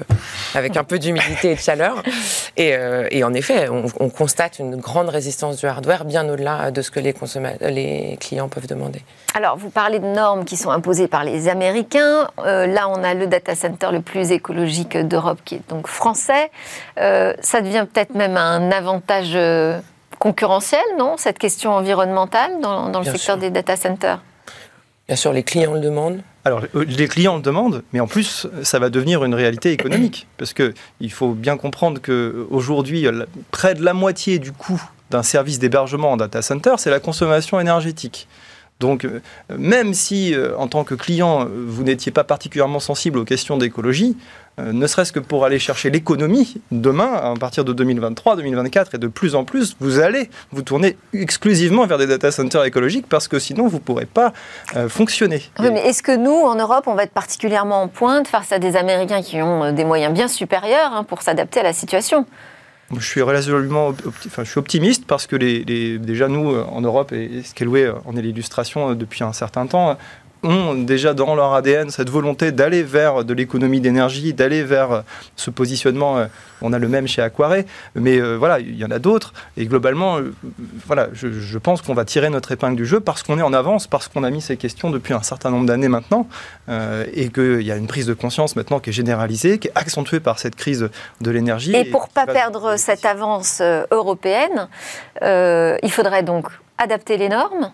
avec un peu d'humidité et de chaleur. Et, et en effet, on, on, constate une grande résistance du hardware bien au-delà de ce que les, les clients peuvent demander. Alors, vous parlez de normes qui sont imposées par les Américains. Euh, là, on a le data center le plus écologique d'Europe, qui est donc français. Euh, ça devient peut-être même un avantage euh, concurrentiel, non Cette question environnementale dans, le secteur des data centers Bien sûr, les clients le demandent. Alors, les clients le demandent, mais en plus, ça va devenir une réalité économique. Parce qu'il faut bien comprendre qu'aujourd'hui, près de la moitié du coût d'un service d'hébergement en data center, c'est la consommation énergétique. Donc, euh, même si, euh, en tant que client, euh, vous n'étiez pas particulièrement sensible aux questions d'écologie, ne serait-ce que pour aller chercher l'économie, demain, à partir de 2023, 2024 et de plus en plus, vous allez vous tourner exclusivement vers des data centers écologiques parce que sinon, vous ne pourrez pas fonctionner. Oui, mais est-ce que nous, en Europe, on va être particulièrement en pointe face à des Américains qui ont des moyens bien supérieurs hein, pour s'adapter à la situation? Je suis résolument enfin, je suis optimiste parce que les, déjà nous euh, en Europe et Scaleway en est l'illustration euh, depuis un certain temps ont déjà dans leur ADN cette volonté d'aller vers de l'économie d'énergie, d'aller vers ce positionnement. Euh, on a le même chez Aquare, mais euh, voilà, il y en a d'autres. Et globalement, euh, voilà, je, pense qu'on va tirer notre épingle du jeu parce qu'on est en avance, parce qu'on a mis ces questions depuis un certain nombre d'années maintenant, et qu'il y a une prise de conscience maintenant qui est généralisée, qui est accentuée par cette crise de l'énergie. Et, pour ne pas perdre cette avance européenne, il faudrait donc adapter les normes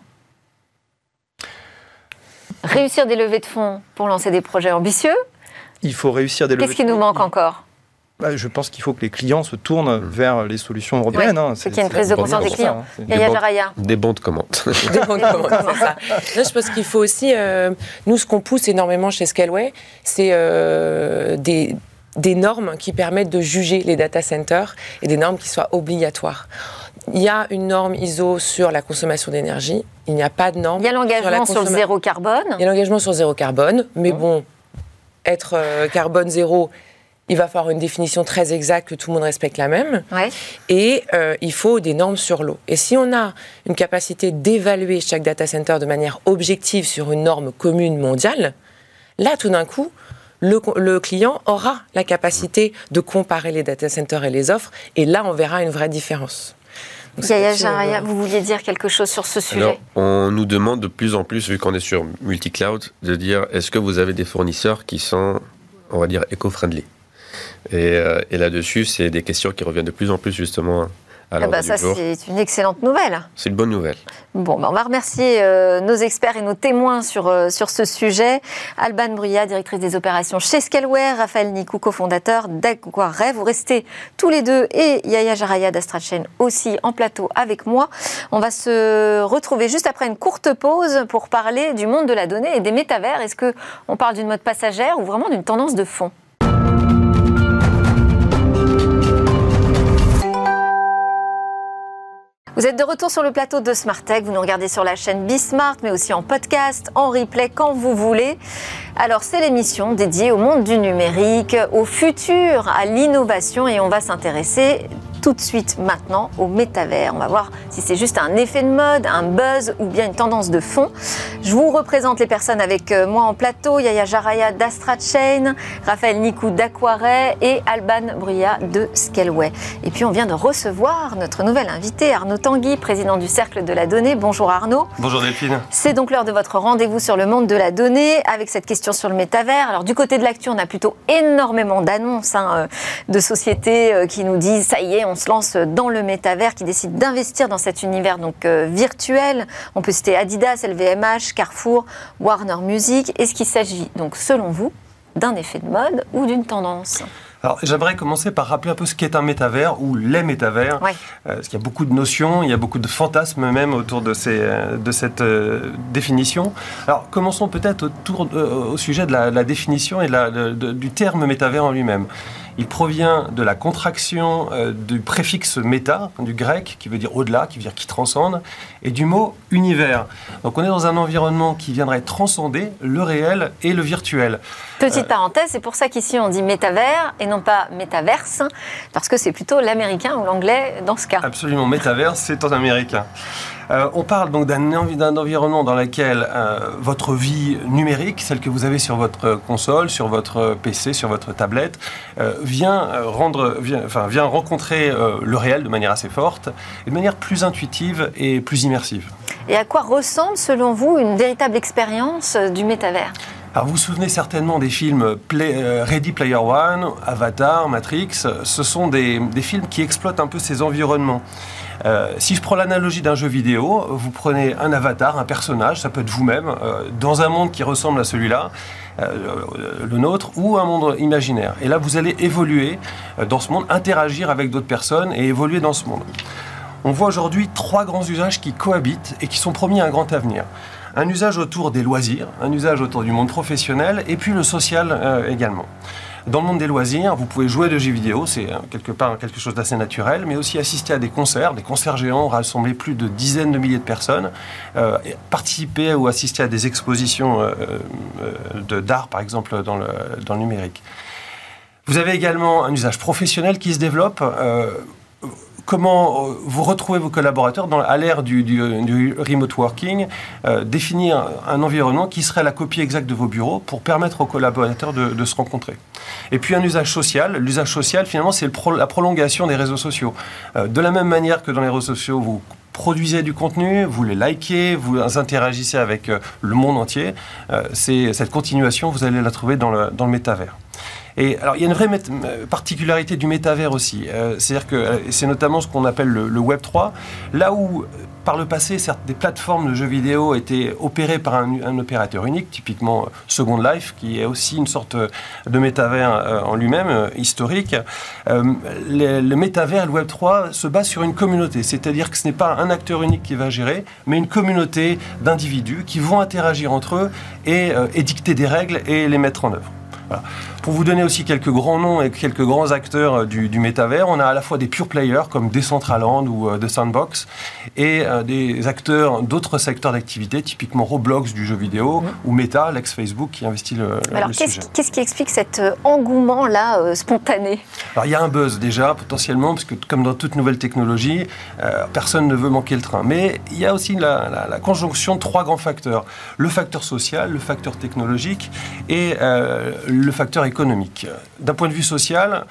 réussir des levées de fonds pour lancer des projets ambitieux. Il faut réussir des levées Qu'est-ce qui nous manque encore? Bah, je pense qu'il faut que les clients se tournent vers les solutions européennes. Hein. C'est qu'il y a une prise de conscience des clients. Hein. Des, bons de commande. des bons de commande, c'est ça. je pense qu'il faut aussi, euh, nous, ce qu'on pousse énormément chez Scaleway, c'est euh, des des normes qui permettent de juger les data centers et des normes qui soient obligatoires. Il y a une norme ISO sur la consommation d'énergie. Il n'y a pas de norme. Il y a l'engagement sur, le zéro carbone. Il y a l'engagement sur zéro carbone. Mais mmh. bon, être euh, carbone zéro, il va falloir une définition très exacte que tout le monde respecte la même. Et euh, il faut des normes sur l'eau. Et si on a une capacité d'évaluer chaque data center de manière objective sur une norme commune mondiale, là, tout d'un coup, le, client aura la capacité de comparer les data centers et les offres. Et là, on verra une vraie différence. Yaya Jaraya, vous vouliez dire quelque chose sur ce sujet On nous demande de plus en plus, vu qu'on est sur multi-cloud, de dire est-ce que vous avez des fournisseurs qui sont, on va dire, éco-friendly? Et, euh, et là-dessus, c'est des questions qui reviennent de plus en plus justement ah bah ça, c'est une excellente nouvelle. C'est une bonne nouvelle. Bon, bah on va remercier euh, nos experts et nos témoins sur, euh, sur ce sujet. Alban Bruyat, directrice des opérations chez Scaleware, Raphaël Nikou, cofondateur d'Aquaret. Vous restez tous les deux et Yaya Jaraya d'Astrachen aussi en plateau avec moi. On va se retrouver juste après une courte pause pour parler du monde de la donnée et des métavers. Est-ce qu'on parle d'une mode passagère ou vraiment d'une tendance de fond? Vous êtes de retour sur le plateau de Smart Tech. Vous nous regardez sur la chaîne Bismart, mais aussi en podcast, en replay, quand vous voulez. Alors, c'est l'émission dédiée au monde du numérique, au futur, à l'innovation, et on va s'intéresser tout de suite maintenant au métavers. On va voir si c'est juste un effet de mode, un buzz ou bien une tendance de fond. Je vous représente les personnes avec euh, moi en plateau. Yaya Jaraya d'Astra Chain, Raphaël Nikou d'Aquaret et Alban Bruyat de Scaleway. Et puis on vient de recevoir notre nouvel invité, Arnaud Tanguy, président du Cercle de la Donnée. Bonjour Arnaud. Bonjour Delphine. C'est donc l'heure de votre rendez-vous sur le monde de la donnée avec cette question sur le métavers. Alors du côté de l'actu, on a plutôt énormément d'annonces hein, euh, de sociétés euh, qui nous disent ça y est, on se lance dans le métavers, qui décide d'investir dans cet univers donc euh, virtuel. On peut citer Adidas, LVMH, Carrefour, Warner Music. Est-ce qu'il s'agit donc, selon vous, d'un effet de mode ou d'une tendance? Alors, j'aimerais commencer par rappeler un peu ce qu'est un métavers ou les métavers. Euh, parce qu'il y a beaucoup de notions, il y a beaucoup de fantasmes même autour de, ces, euh, de cette définition. Alors, commençons peut-être autour au sujet de la, définition et du terme métavers en lui-même. Il provient de la contraction euh, du préfixe méta, du grec, qui veut dire au-delà, qui veut dire qui transcende, et du mot univers. Donc on est dans un environnement qui viendrait transcender le réel et le virtuel. Petite euh, parenthèse, c'est pour ça qu'ici on dit métavers et non pas métaverse, parce que c'est plutôt l'américain ou l'anglais dans ce cas. Absolument, métavers, c'est en américain. Euh, on parle donc d'un environnement dans lequel euh, votre vie numérique, celle que vous avez sur votre console, sur votre PC, sur votre tablette, euh, vient, rendre, enfin, vient rencontrer le réel de manière assez forte, et de manière plus intuitive et plus immersive. Et à quoi ressemble, selon vous, une véritable expérience du métavers? Alors vous vous souvenez certainement des films Ready Player One, Avatar, Matrix. Ce sont des, films qui exploitent un peu ces environnements. Euh, si je prends l'analogie d'un jeu vidéo, vous prenez un avatar, un personnage, ça peut être vous-même, euh, dans un monde qui ressemble à celui-là, euh, le nôtre, ou un monde imaginaire. Et là, vous allez évoluer dans ce monde, interagir avec d'autres personnes et évoluer dans ce monde. On voit aujourd'hui trois grands usages qui cohabitent et qui sont promis un grand avenir un usage autour des loisirs, un usage autour du monde professionnel et puis le social également. Dans le monde des loisirs, vous pouvez jouer de jeux vidéo, c'est euh, quelque part quelque chose d'assez naturel, mais aussi assister à des concerts, des concerts géants, rassembler plus de dizaines de milliers de personnes, euh, participer ou assister à des expositions euh, d'art, par exemple, dans le, dans le numérique. Vous avez également un usage professionnel qui se développe comment euh, vous retrouvez vos collaborateurs dans, à l'ère du, remote working, euh, définir un environnement qui serait la copie exacte de vos bureaux pour permettre aux collaborateurs de, se rencontrer. Et puis un usage social. L'usage social, finalement, c'est la prolongation des réseaux sociaux. Euh, de la même manière que dans les réseaux sociaux, vous produisez du contenu, vous les likez, vous interagissez avec le monde entier. c'est cette continuation, vous allez la trouver dans le, dans le métavers. Et alors, il y a une vraie particularité du métavers aussi. Euh, c'est-à-dire que euh, c'est notamment ce qu'on appelle le, Web 3. Là où, par le passé, certes, des plateformes de jeux vidéo étaient opérées par un, opérateur unique, typiquement euh, Second Life, qui est aussi une sorte de métavers en lui-même, historique. le métavers, le Web 3, se base sur une communauté. C'est-à-dire que ce n'est pas un acteur unique qui va gérer, mais une communauté d'individus qui vont interagir entre eux et édicter des règles et les mettre en œuvre. Pour vous donner aussi quelques grands noms et quelques grands acteurs du, du métavers, on a à la fois des pure players comme Decentraland ou The Sandbox et des acteurs d'autres secteurs d'activité, typiquement Roblox du jeu vidéo mmh. ou Meta, l'ex-Facebook qui investit le, Alors, qu'est-ce qui explique cet engouement-là spontané? Alors, il y a un buzz déjà, potentiellement, parce que comme dans toute nouvelle technologie, personne ne veut manquer le train. Mais il y a aussi la, la conjonction de trois grands facteurs. Le facteur social, le facteur technologique et euh, le facteur économique. D'un point de vue social,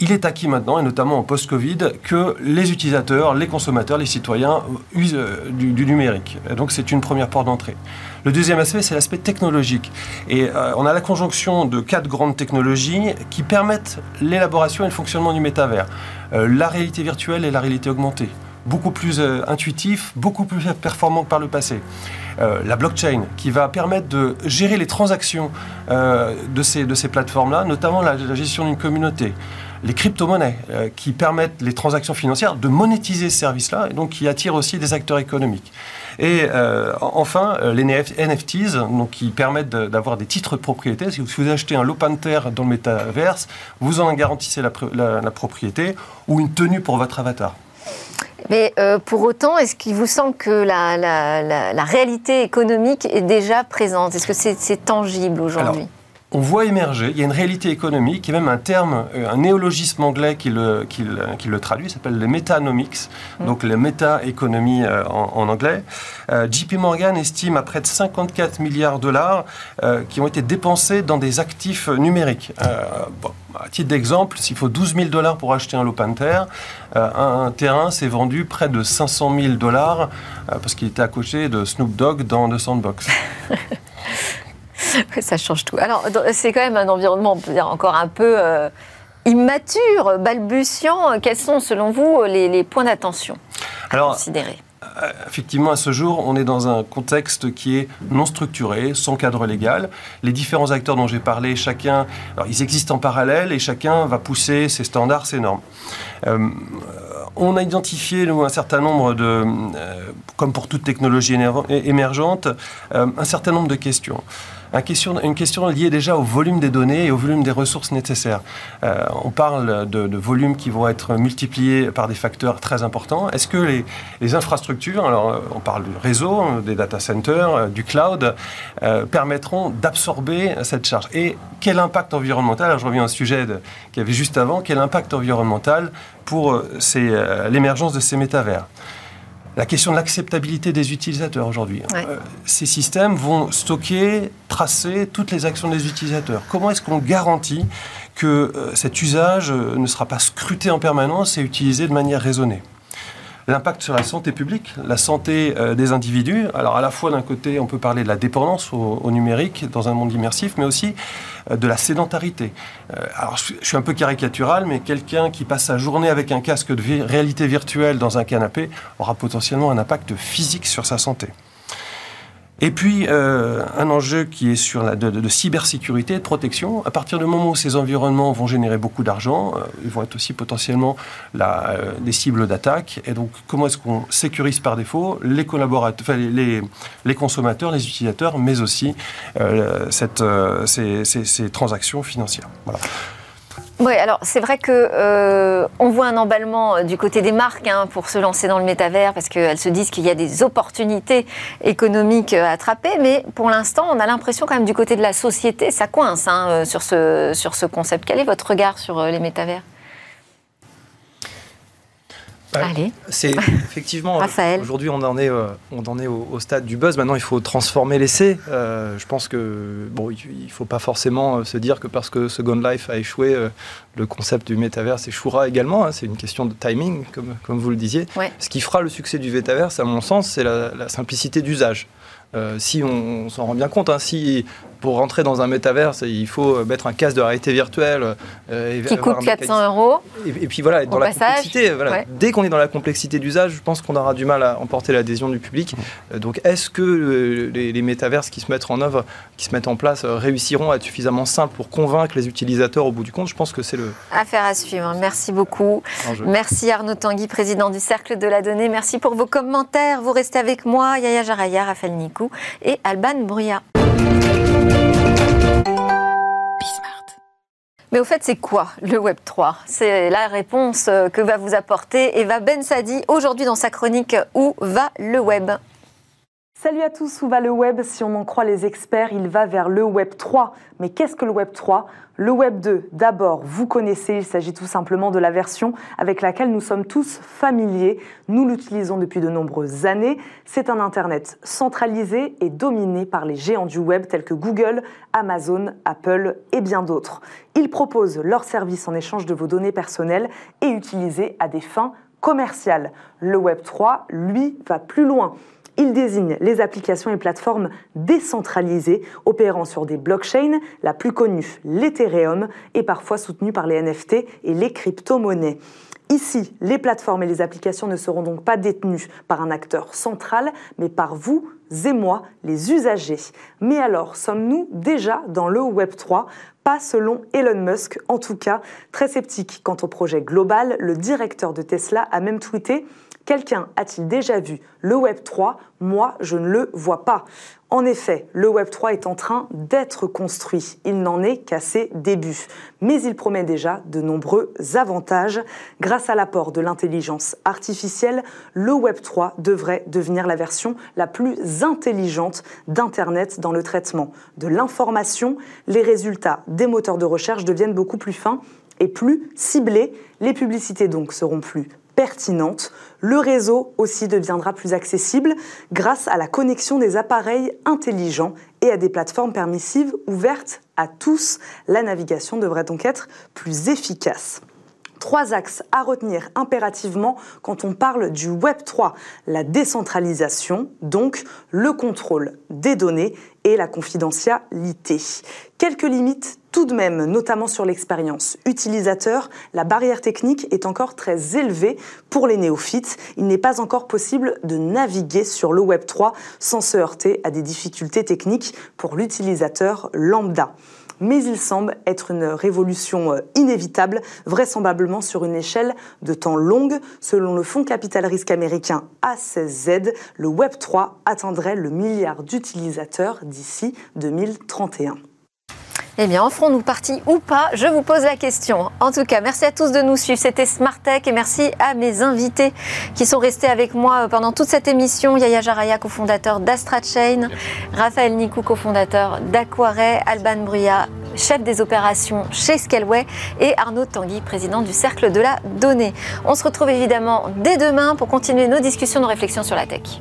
il est acquis maintenant, et notamment en post-Covid, que les utilisateurs, les consommateurs, les citoyens usent euh, du, numérique. donc c'est une première porte d'entrée. Le deuxième aspect, c'est l'aspect technologique. Et euh, on a la conjonction de quatre grandes technologies qui permettent l'élaboration et le fonctionnement du métavers. la réalité virtuelle et la réalité augmentée beaucoup plus intuitif, beaucoup plus performant que par le passé. Euh, la blockchain, qui va permettre de gérer les transactions euh, de ces, de ces plateformes-là, notamment la, gestion d'une communauté. Les crypto-monnaies, euh, qui permettent les transactions financières de monétiser ce service-là, et donc qui attirent aussi des acteurs économiques. Et enfin, les NFTs, donc, qui permettent d'avoir des titres de propriété. Si vous achetez un Lopanter dans le métaverse, vous en garantissez la propriété ou une tenue pour votre avatar. Mais euh, pour autant, est-ce qu'il vous semble que la, réalité économique est déjà présente? Est-ce que c'est tangible aujourd'hui? On voit émerger, il y a une réalité économique, il y a même un terme, euh, un néologisme anglais qui le, qui le, traduit, s'appelle les métanomics, mm. donc les méta-économies euh, en, anglais. JP Morgan estime à près de 54 milliards de dollars qui ont été dépensés dans des actifs numériques. Bon, à titre d'exemple, s'il faut 12 000 dollars pour acheter un Lopanter, euh, un, terrain s'est vendu près de 500 000 dollars euh, parce qu'il était à côté de Snoop Dogg dans The Sandbox. Ça change tout. Alors, c'est quand même un environnement, on peut dire, encore un peu euh, immature, balbutiant. Quels sont, selon vous, les, les points d'attention à considérer euh, effectivement, à ce jour, on est dans un contexte qui est non structuré, sans cadre légal. Les différents acteurs dont j'ai parlé, chacun, ils existent en parallèle et chacun va pousser ses standards, ses normes. Euh, on a identifié nous, un certain nombre de, euh, comme pour toute technologie émergente, un certain nombre de questions une question liée déjà au volume des données et au volume des ressources nécessaires. Euh, on parle de, volumes qui vont être multipliés par des facteurs très importants. Est-ce que les, infrastructures, alors euh, on parle du réseau, des data centers, euh, du cloud, permettront d'absorber cette charge? Et quel impact environnemental, alors je reviens au sujet qu'il y avait juste avant, quel impact environnemental pour l'émergence de ces métavers? La question de l'acceptabilité des utilisateurs aujourd'hui. Euh, ces systèmes vont stocker, tracer toutes les actions des utilisateurs. Comment est-ce qu'on garantit que euh, cet usage euh, ne sera pas scruté en permanence et utilisé de manière raisonnée? L'impact sur la santé publique, la santé euh, des individus. Alors à la fois d'un côté, on peut parler de la dépendance au, numérique dans un monde immersif, mais aussi euh, de la sédentarité. Euh, alors je, suis un peu caricatural, mais quelqu'un qui passe sa journée avec un casque de réalité virtuelle dans un canapé aura potentiellement un impact physique sur sa santé. Et puis, euh, un enjeu qui est sur la de, cybersécurité, de protection. À partir du moment où ces environnements vont générer beaucoup d'argent, euh, ils vont être aussi potentiellement la, euh, des cibles d'attaque. Et donc, comment est-ce qu'on sécurise par défaut les collaborateurs, les, les, consommateurs, les utilisateurs, mais aussi cette, ces, ces, ces, transactions financières? Voilà. Oui, alors c'est vrai que euh, on voit un emballement euh, du côté des marques hein, pour se lancer dans le métavers parce qu'elles se disent qu'il y a des opportunités économiques euh, à attraper, mais pour l'instant, on a l'impression quand même du côté de la société, ça coince hein, sur, sur ce concept. Quel est votre regard sur les métavers? Allez. C'est effectivement. Aujourd'hui, on en est, euh, on en est au, stade du buzz. Maintenant, il faut transformer l'essai. Euh, je pense que bon, il ne faut pas forcément euh, se dire que parce que Second Life a échoué, le concept du métaverse échouera également. Hein. C'est une question de timing, comme, comme vous le disiez. Ce qui fera le succès du métaverse, à mon sens, c'est la, la simplicité d'usage. si on, s'en rend bien compte, hein, si pour rentrer dans un métaverse, il faut mettre un casque de réalité virtuelle. Euh, qui coûte 400 euros. Et, puis voilà, dans la complexité. Dès qu'on est dans la complexité d'usage, je pense qu'on aura du mal à emporter l'adhésion du public. Euh, donc est-ce que euh, les, métaverses qui se mettent en œuvre, qui se mettent en place, réussiront à être suffisamment simples pour convaincre les utilisateurs au bout du compte? Je pense que c'est le. Affaire à suivre. Merci beaucoup. Merci Arnaud Tanguy, président du Cercle de la Donnée. Merci pour vos commentaires. Vous restez avec moi, Yaya Jaraya, Raphaël Nikou et Alban Bruyat. Mais au fait, c'est quoi le Web 3 C'est la réponse euh, que va vous apporter Eva Ben Sadi aujourd'hui dans sa chronique Où va le web? Salut à tous, où va le web? Si on en croit les experts, il va vers le Web 3. Mais qu'est-ce que le Web 3 Le Web 2, d'abord, vous connaissez, il s'agit tout simplement de la version avec laquelle nous sommes tous familiers. Nous l'utilisons depuis de nombreuses années. C'est un Internet centralisé et dominé par les géants du web tels que Google, Amazon, Apple et bien d'autres. Ils proposent leurs services en échange de vos données personnelles et utilisées à des fins commerciales. Le Web 3, lui, va plus loin. Il désigne les applications et plateformes décentralisées opérant sur des blockchains, la plus connue, l'Ethereum, et parfois soutenue par les NFT et les crypto-monnaies. Ici, les plateformes et les applications ne seront donc pas détenues par un acteur central, mais par vous et moi, les usagers. Mais alors, sommes-nous déjà dans le Web 3 Pas selon Elon Musk, en tout cas, très sceptique quant au projet global, le directeur de Tesla a même tweeté Quelqu'un a-t-il déjà vu le Web 3 Moi, je ne le vois pas. En effet, le Web 3 est en train d'être construit. Il n'en est qu'à ses débuts. Mais il promet déjà de nombreux avantages. Grâce à l'apport de l'intelligence artificielle, le Web 3 devrait devenir la version la plus intelligente d'Internet dans le traitement de l'information. Les résultats des moteurs de recherche deviennent beaucoup plus fins et plus ciblés. Les publicités donc seront plus pertinente. Le réseau aussi deviendra plus accessible grâce à la connexion des appareils intelligents et à des plateformes permissives ouvertes à tous. La navigation devrait donc être plus efficace. Trois axes à retenir impérativement quand on parle du Web 3. La décentralisation, donc le contrôle des données et la confidentialité. Quelques limites tout de même, notamment sur l'expérience utilisateur, la barrière technique est encore très élevée pour les néophytes. Il n'est pas encore possible de naviguer sur le Web 3 sans se heurter à des difficultés techniques pour l'utilisateur lambda mais il semble être une révolution euh, inévitable, vraisemblablement sur une échelle de temps longue. Selon le fonds capital risque américain A16Z, le Web3 atteindrait le milliard d'utilisateurs d'ici 2031. Eh bien, en ferons-nous partie ou pas? Je vous pose la question. En tout cas, merci à tous de nous suivre. C'était Smart Tech et merci à mes invités qui sont restés avec moi pendant toute cette émission. Yaya Jaraya, cofondateur d'Astra Chain, Raphaël Nikou, cofondateur d'Aquaret, Alban Bruyat, chef des opérations chez Scaleway et Arnaud Tanguy, président du Cercle de la Donnée. On se retrouve évidemment dès demain pour continuer nos discussions, nos réflexions sur la tech.